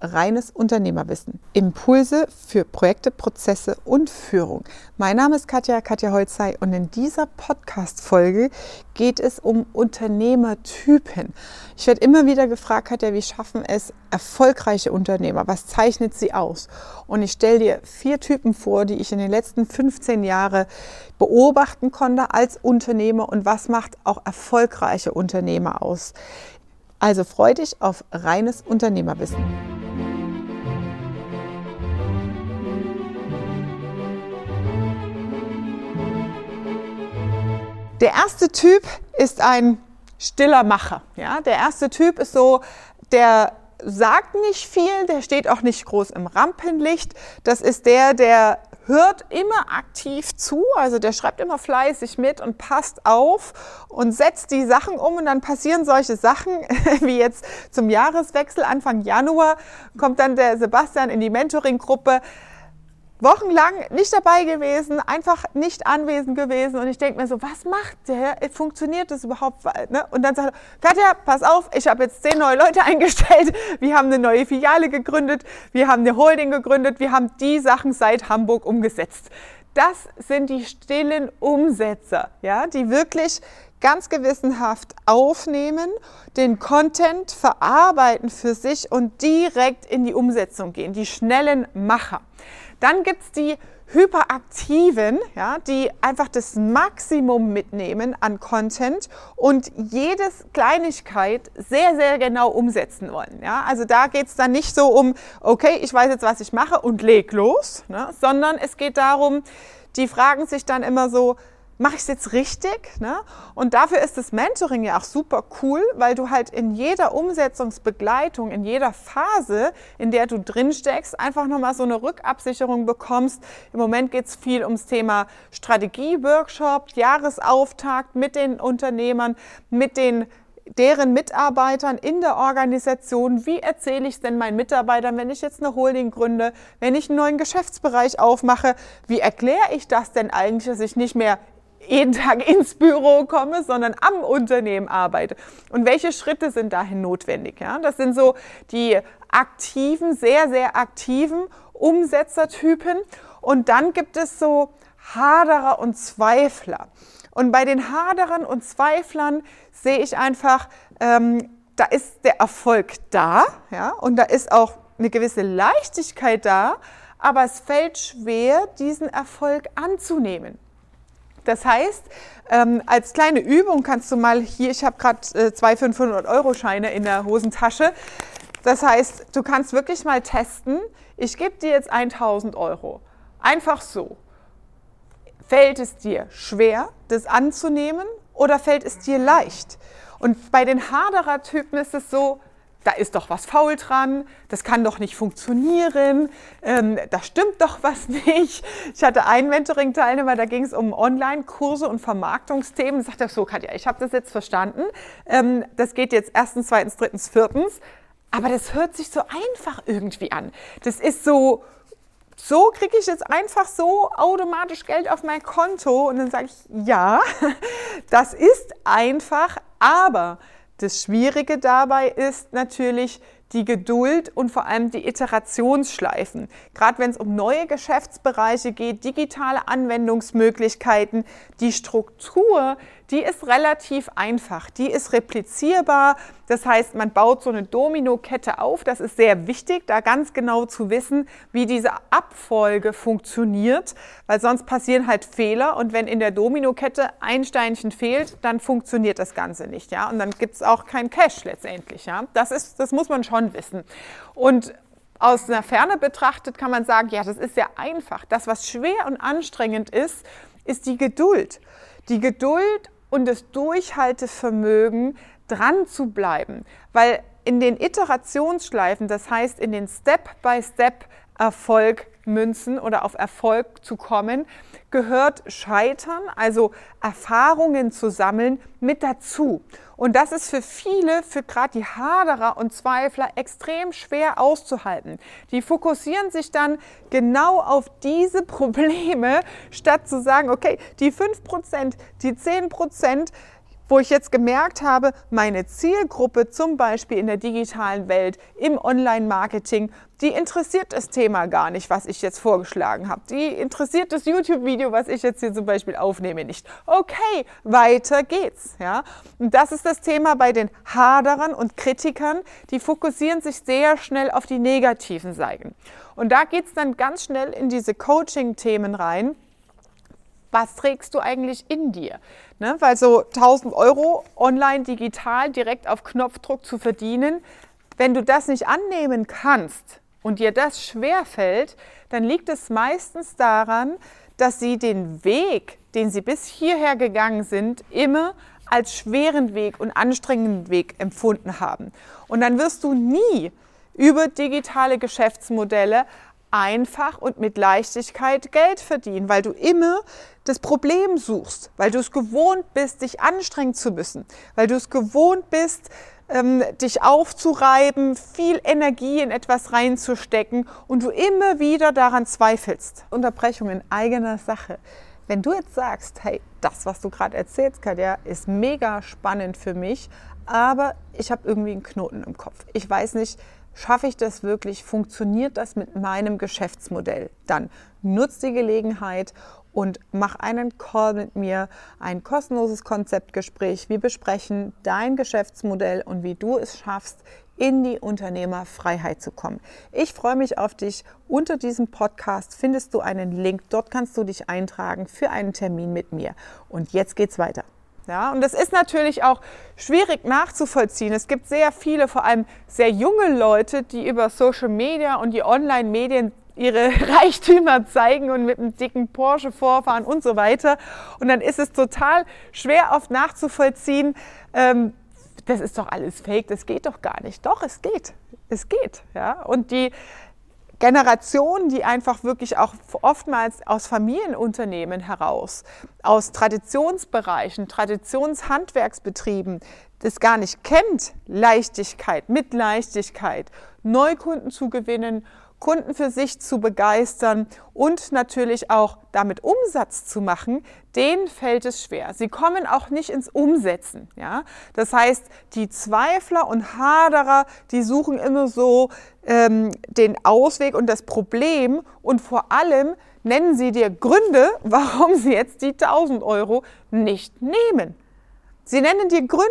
reines Unternehmerwissen. Impulse für Projekte, Prozesse und Führung. Mein Name ist Katja, Katja Holzei und in dieser Podcast-Folge geht es um Unternehmertypen. Ich werde immer wieder gefragt, Katja, wie schaffen es erfolgreiche Unternehmer? Was zeichnet sie aus? Und ich stelle dir vier Typen vor, die ich in den letzten 15 Jahren beobachten konnte als Unternehmer und was macht auch erfolgreiche Unternehmer aus. Also freu dich auf reines Unternehmerwissen. Der erste Typ ist ein stiller Macher. Ja? Der erste Typ ist so, der sagt nicht viel, der steht auch nicht groß im Rampenlicht. Das ist der, der hört immer aktiv zu, also der schreibt immer fleißig mit und passt auf und setzt die Sachen um und dann passieren solche Sachen wie jetzt zum Jahreswechsel Anfang Januar kommt dann der Sebastian in die Mentoring-Gruppe wochenlang nicht dabei gewesen, einfach nicht anwesend gewesen. Und ich denke mir so, was macht der? Funktioniert das überhaupt? Ne? Und dann sagt er, Katja, pass auf, ich habe jetzt zehn neue Leute eingestellt. Wir haben eine neue Filiale gegründet. Wir haben eine Holding gegründet. Wir haben die Sachen seit Hamburg umgesetzt. Das sind die stillen Umsetzer, ja, die wirklich ganz gewissenhaft aufnehmen, den Content verarbeiten für sich und direkt in die Umsetzung gehen, die schnellen Macher. Dann gibt es die Hyperaktiven, ja, die einfach das Maximum mitnehmen an Content und jedes Kleinigkeit sehr, sehr genau umsetzen wollen. Ja. Also da geht es dann nicht so um, okay, ich weiß jetzt, was ich mache und leg los, ne, sondern es geht darum, die fragen sich dann immer so, mache ich es jetzt richtig? Ne? Und dafür ist das Mentoring ja auch super cool, weil du halt in jeder Umsetzungsbegleitung, in jeder Phase, in der du drin steckst, einfach nochmal so eine Rückabsicherung bekommst. Im Moment geht es viel ums Thema Strategie-Workshop, Jahresauftakt mit den Unternehmern, mit den deren Mitarbeitern in der Organisation, wie erzähle ich es denn meinen Mitarbeitern, wenn ich jetzt eine Holding gründe, wenn ich einen neuen Geschäftsbereich aufmache, wie erkläre ich das denn eigentlich, dass ich nicht mehr jeden Tag ins Büro komme, sondern am Unternehmen arbeite. Und welche Schritte sind dahin notwendig? Ja? Das sind so die aktiven, sehr, sehr aktiven Umsetzertypen. Und dann gibt es so Haderer und Zweifler. Und bei den Haderern und Zweiflern sehe ich einfach, ähm, da ist der Erfolg da, ja, und da ist auch eine gewisse Leichtigkeit da, aber es fällt schwer, diesen Erfolg anzunehmen. Das heißt, ähm, als kleine Übung kannst du mal hier, ich habe gerade äh, zwei 500-Euro-Scheine in der Hosentasche. Das heißt, du kannst wirklich mal testen, ich gebe dir jetzt 1000 Euro. Einfach so. Fällt es dir schwer, das anzunehmen oder fällt es dir leicht? Und bei den Haderer-Typen ist es so, da ist doch was faul dran, das kann doch nicht funktionieren, ähm, da stimmt doch was nicht. Ich hatte einen Mentoring-Teilnehmer, da ging es um Online-Kurse und Vermarktungsthemen. Da sagte er so, Katja, ich habe das jetzt verstanden. Ähm, das geht jetzt erstens, zweitens, drittens, viertens. Aber das hört sich so einfach irgendwie an. Das ist so, so kriege ich jetzt einfach so automatisch Geld auf mein Konto. Und dann sage ich, ja, das ist einfach, aber das Schwierige dabei ist natürlich die Geduld und vor allem die Iterationsschleifen. Gerade wenn es um neue Geschäftsbereiche geht, digitale Anwendungsmöglichkeiten, die Struktur, die ist relativ einfach, die ist replizierbar. Das heißt, man baut so eine Domino-Kette auf. Das ist sehr wichtig, da ganz genau zu wissen, wie diese Abfolge funktioniert, weil sonst passieren halt Fehler und wenn in der Domino-Kette ein Steinchen fehlt, dann funktioniert das Ganze nicht, ja. Und dann gibt es auch kein Cash letztendlich, ja. Das ist, das muss man schon wissen. Und aus einer Ferne betrachtet kann man sagen, ja, das ist ja einfach. Das, was schwer und anstrengend ist, ist die Geduld. Die Geduld und das Durchhaltevermögen, dran zu bleiben. Weil in den Iterationsschleifen, das heißt in den Step-by-Step Erfolg münzen oder auf Erfolg zu kommen, gehört Scheitern, also Erfahrungen zu sammeln, mit dazu. Und das ist für viele, für gerade die Haderer und Zweifler, extrem schwer auszuhalten. Die fokussieren sich dann genau auf diese Probleme, statt zu sagen, okay, die 5%, die 10%, wo ich jetzt gemerkt habe, meine Zielgruppe zum Beispiel in der digitalen Welt, im Online-Marketing, die interessiert das Thema gar nicht, was ich jetzt vorgeschlagen habe. Die interessiert das YouTube-Video, was ich jetzt hier zum Beispiel aufnehme, nicht. Okay, weiter geht's. Ja? Und das ist das Thema bei den Haderern und Kritikern. Die fokussieren sich sehr schnell auf die negativen Seiten. Und da geht's dann ganz schnell in diese Coaching-Themen rein was trägst du eigentlich in dir? Ne? Weil so 1000 Euro online, digital, direkt auf Knopfdruck zu verdienen, wenn du das nicht annehmen kannst und dir das schwer fällt, dann liegt es meistens daran, dass sie den Weg, den sie bis hierher gegangen sind, immer als schweren Weg und anstrengenden Weg empfunden haben. Und dann wirst du nie über digitale Geschäftsmodelle einfach und mit Leichtigkeit Geld verdienen, weil du immer das Problem suchst, weil du es gewohnt bist, dich anstrengen zu müssen, weil du es gewohnt bist, ähm, dich aufzureiben, viel Energie in etwas reinzustecken und du immer wieder daran zweifelst. Unterbrechung in eigener Sache. Wenn du jetzt sagst, hey, das, was du gerade erzählst, Katja, ist mega spannend für mich, aber ich habe irgendwie einen Knoten im Kopf. Ich weiß nicht, Schaffe ich das wirklich? Funktioniert das mit meinem Geschäftsmodell? Dann nutz die Gelegenheit und mach einen Call mit mir, ein kostenloses Konzeptgespräch. Wir besprechen dein Geschäftsmodell und wie du es schaffst, in die Unternehmerfreiheit zu kommen. Ich freue mich auf dich. Unter diesem Podcast findest du einen Link. Dort kannst du dich eintragen für einen Termin mit mir. Und jetzt geht's weiter. Ja, und das ist natürlich auch schwierig nachzuvollziehen. Es gibt sehr viele, vor allem sehr junge Leute, die über Social Media und die Online-Medien ihre Reichtümer zeigen und mit einem dicken Porsche vorfahren und so weiter. Und dann ist es total schwer oft nachzuvollziehen, ähm, das ist doch alles fake, das geht doch gar nicht. Doch, es geht. Es geht. Ja? Und die Generationen, die einfach wirklich auch oftmals aus Familienunternehmen heraus, aus Traditionsbereichen, Traditionshandwerksbetrieben, das gar nicht kennt, Leichtigkeit, mit Leichtigkeit, Neukunden zu gewinnen Kunden für sich zu begeistern und natürlich auch damit Umsatz zu machen, denen fällt es schwer. Sie kommen auch nicht ins Umsetzen. Ja? Das heißt, die Zweifler und Haderer, die suchen immer so ähm, den Ausweg und das Problem und vor allem nennen sie dir Gründe, warum sie jetzt die 1000 Euro nicht nehmen. Sie nennen dir Gründe,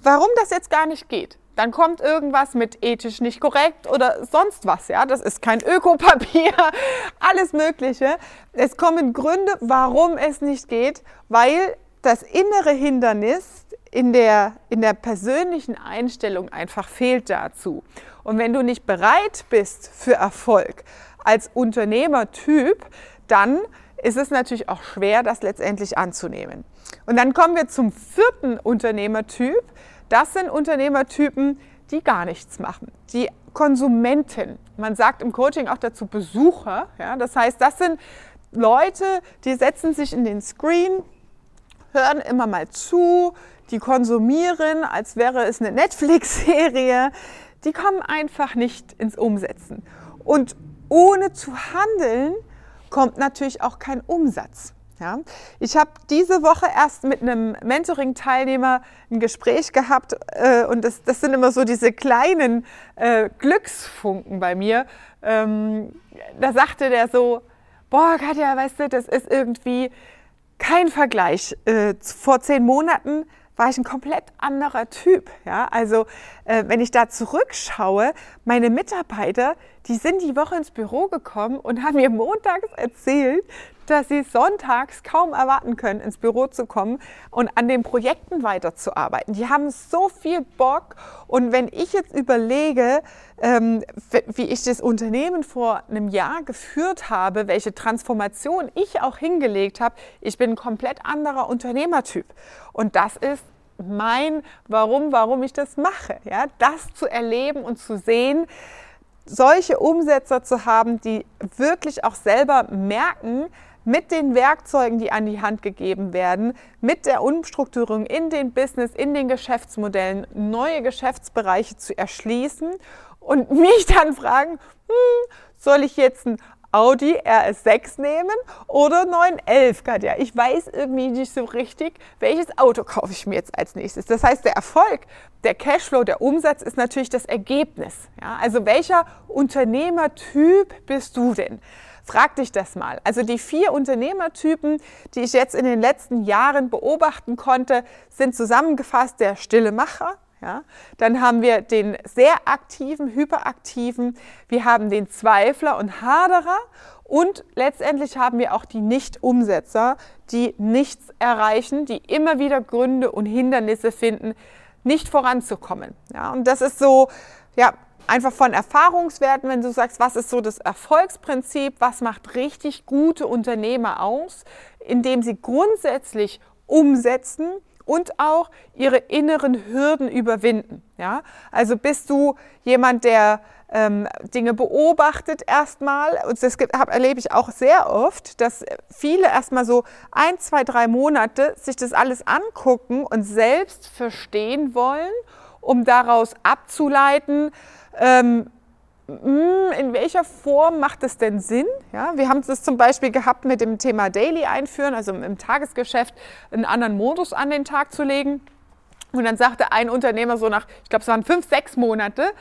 warum das jetzt gar nicht geht. Dann kommt irgendwas mit ethisch nicht korrekt oder sonst was. Ja, das ist kein Ökopapier, alles Mögliche. Es kommen Gründe, warum es nicht geht, weil das innere Hindernis in der, in der persönlichen Einstellung einfach fehlt dazu. Und wenn du nicht bereit bist für Erfolg als Unternehmertyp, dann ist es natürlich auch schwer, das letztendlich anzunehmen. Und dann kommen wir zum vierten Unternehmertyp. Das sind Unternehmertypen, die gar nichts machen. Die Konsumenten. Man sagt im Coaching auch dazu Besucher. Ja? Das heißt, das sind Leute, die setzen sich in den Screen, hören immer mal zu, die konsumieren, als wäre es eine Netflix-Serie. Die kommen einfach nicht ins Umsetzen. Und ohne zu handeln, kommt natürlich auch kein Umsatz. Ja, ich habe diese Woche erst mit einem Mentoring-Teilnehmer ein Gespräch gehabt äh, und das, das, sind immer so diese kleinen äh, Glücksfunken bei mir. Ähm, da sagte der so, boah Katja, weißt du, das ist irgendwie kein Vergleich. Äh, vor zehn Monaten war ich ein komplett anderer Typ. Ja? Also äh, wenn ich da zurückschaue, meine Mitarbeiter, die sind die Woche ins Büro gekommen und haben mir montags erzählt, dass sie sonntags kaum erwarten können, ins Büro zu kommen und an den Projekten weiterzuarbeiten. Die haben so viel Bock. Und wenn ich jetzt überlege, ähm, wie ich das Unternehmen vor einem Jahr geführt habe, welche Transformation ich auch hingelegt habe, ich bin ein komplett anderer Unternehmertyp. Und das ist mein Warum, warum ich das mache. Ja, das zu erleben und zu sehen, solche Umsetzer zu haben, die wirklich auch selber merken, mit den Werkzeugen, die an die Hand gegeben werden, mit der Umstrukturierung in den Business, in den Geschäftsmodellen, neue Geschäftsbereiche zu erschließen und mich dann fragen, hm, soll ich jetzt ein Audi RS6 nehmen oder 911, Katja. Ich weiß irgendwie nicht so richtig, welches Auto kaufe ich mir jetzt als nächstes. Das heißt, der Erfolg, der Cashflow, der Umsatz ist natürlich das Ergebnis. Ja? Also welcher Unternehmertyp bist du denn? Frag dich das mal. Also die vier Unternehmertypen, die ich jetzt in den letzten Jahren beobachten konnte, sind zusammengefasst der stille Macher, ja? Dann haben wir den sehr aktiven, hyperaktiven, wir haben den Zweifler und Haderer und letztendlich haben wir auch die Nicht-Umsetzer, die nichts erreichen, die immer wieder Gründe und Hindernisse finden, nicht voranzukommen. Ja? Und das ist so, ja, einfach von Erfahrungswerten, wenn du sagst, was ist so das Erfolgsprinzip, was macht richtig gute Unternehmer aus, indem sie grundsätzlich umsetzen, und auch ihre inneren Hürden überwinden. Ja? Also bist du jemand, der ähm, Dinge beobachtet erstmal. Und das hab, erlebe ich auch sehr oft, dass viele erstmal so ein, zwei, drei Monate sich das alles angucken und selbst verstehen wollen, um daraus abzuleiten, ähm, hm, in welcher Form macht es denn Sinn? Ja, wir haben es zum Beispiel gehabt mit dem Thema Daily einführen, also im Tagesgeschäft einen anderen Modus an den Tag zu legen. Und dann sagte ein Unternehmer so nach, ich glaube, es waren fünf, sechs Monate,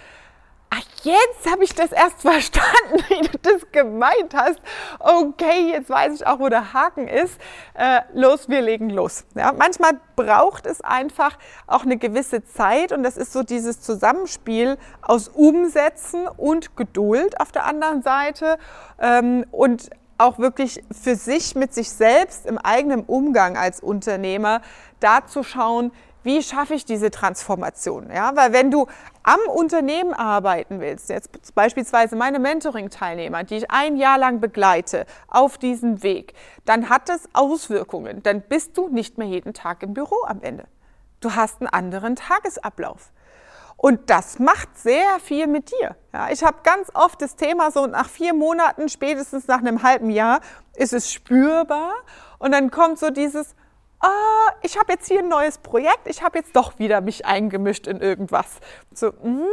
ach, jetzt habe ich das erst verstanden, wie du das gemeint hast. Okay, jetzt weiß ich auch, wo der Haken ist. Äh, los, wir legen los. Ja, manchmal braucht es einfach auch eine gewisse Zeit und das ist so dieses Zusammenspiel aus Umsetzen und Geduld auf der anderen Seite ähm, und auch wirklich für sich mit sich selbst im eigenen Umgang als Unternehmer da zu schauen, wie schaffe ich diese Transformation? Ja, weil wenn du am Unternehmen arbeiten willst, jetzt beispielsweise meine Mentoring-Teilnehmer, die ich ein Jahr lang begleite auf diesem Weg, dann hat das Auswirkungen. Dann bist du nicht mehr jeden Tag im Büro am Ende. Du hast einen anderen Tagesablauf. Und das macht sehr viel mit dir. Ja, ich habe ganz oft das Thema so nach vier Monaten, spätestens nach einem halben Jahr, ist es spürbar. Und dann kommt so dieses, ah, ich habe jetzt hier ein neues Projekt, ich habe jetzt doch wieder mich eingemischt in irgendwas. So, mh,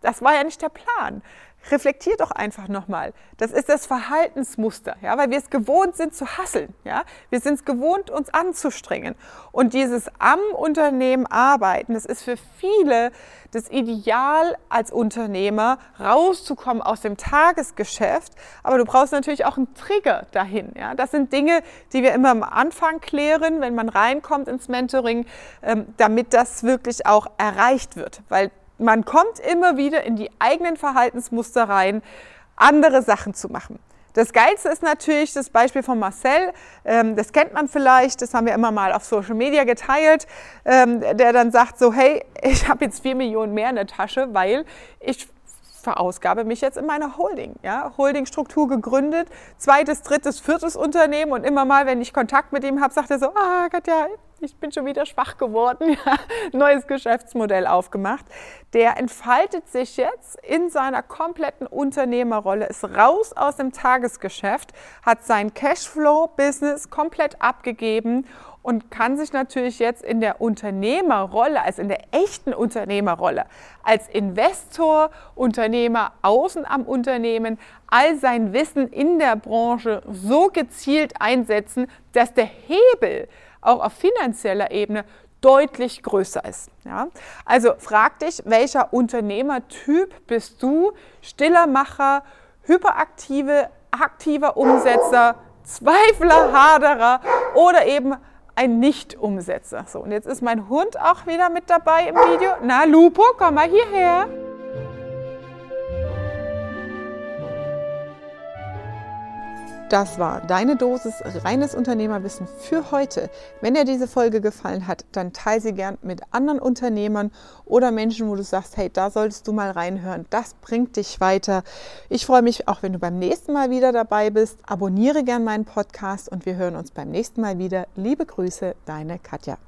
das war ja nicht der Plan. Reflektier doch einfach nochmal. Das ist das Verhaltensmuster, ja, weil wir es gewohnt sind zu hasseln, ja. Wir sind es gewohnt, uns anzustrengen. Und dieses am Unternehmen arbeiten, das ist für viele das Ideal als Unternehmer, rauszukommen aus dem Tagesgeschäft. Aber du brauchst natürlich auch einen Trigger dahin. Ja? Das sind Dinge, die wir immer am Anfang klären, wenn man reinkommt ins Mentoring, ähm, damit das wirklich auch erreicht wird. Weil man kommt immer wieder in die eigenen Verhaltensmuster rein, andere Sachen zu machen. Das Geilste ist natürlich das Beispiel von Marcel, ähm, das kennt man vielleicht, das haben wir immer mal auf Social Media geteilt, ähm, der dann sagt so, hey, ich habe jetzt vier Millionen mehr in der Tasche, weil ich verausgabe mich jetzt in meiner Holding. Ja? Holdingstruktur gegründet, zweites, drittes, viertes Unternehmen und immer mal, wenn ich Kontakt mit ihm habe, sagt er so, ah Katja, ich bin schon wieder schwach geworden, neues Geschäftsmodell aufgemacht. Der entfaltet sich jetzt in seiner kompletten Unternehmerrolle, ist raus aus dem Tagesgeschäft, hat sein Cashflow-Business komplett abgegeben und kann sich natürlich jetzt in der Unternehmerrolle, also in der echten Unternehmerrolle, als Investor, Unternehmer außen am Unternehmen, all sein Wissen in der Branche so gezielt einsetzen, dass der Hebel auch auf finanzieller Ebene deutlich größer ist. Ja? Also frag dich, welcher Unternehmertyp bist du? Stiller Macher, hyperaktive, aktiver Umsetzer, Zweifler, Haderer oder eben ein Nicht-Umsetzer. So, und jetzt ist mein Hund auch wieder mit dabei im Video. Na, Lupo, komm mal hierher. Das war deine Dosis reines Unternehmerwissen für heute. Wenn dir diese Folge gefallen hat, dann teile sie gern mit anderen Unternehmern oder Menschen, wo du sagst, hey, da solltest du mal reinhören. Das bringt dich weiter. Ich freue mich auch, wenn du beim nächsten Mal wieder dabei bist. Abonniere gern meinen Podcast und wir hören uns beim nächsten Mal wieder. Liebe Grüße, deine Katja.